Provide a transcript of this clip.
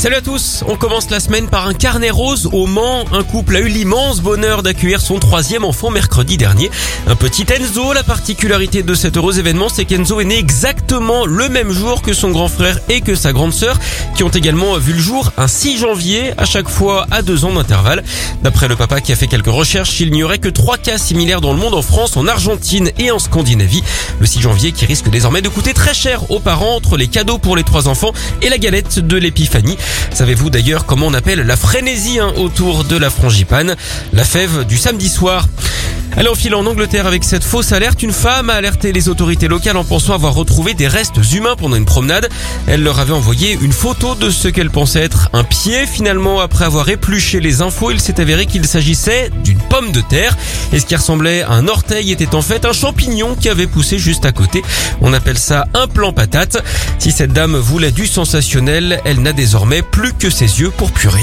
Salut à tous, on commence la semaine par un carnet rose au Mans. Un couple a eu l'immense bonheur d'accueillir son troisième enfant mercredi dernier. Un petit Enzo, la particularité de cet heureux événement, c'est qu'Enzo est né exactement le même jour que son grand frère et que sa grande sœur, qui ont également vu le jour un 6 janvier, à chaque fois à deux ans d'intervalle. D'après le papa qui a fait quelques recherches, il n'y aurait que trois cas similaires dans le monde, en France, en Argentine et en Scandinavie. Le 6 janvier qui risque désormais de coûter très cher aux parents entre les cadeaux pour les trois enfants et la galette de l'épiphanie. Savez-vous d'ailleurs comment on appelle la frénésie hein, autour de la frangipane? La fève du samedi soir. Elle enfile en Angleterre avec cette fausse alerte. Une femme a alerté les autorités locales en pensant avoir retrouvé des restes humains pendant une promenade. Elle leur avait envoyé une photo de ce qu'elle pensait être un pied. Finalement, après avoir épluché les infos, il s'est avéré qu'il s'agissait d'une pomme de terre. Et ce qui ressemblait à un orteil était en fait un champignon qui avait poussé juste à côté. On appelle ça un plan patate. Si cette dame voulait du sensationnel, elle n'a désormais plus que ses yeux pour purer.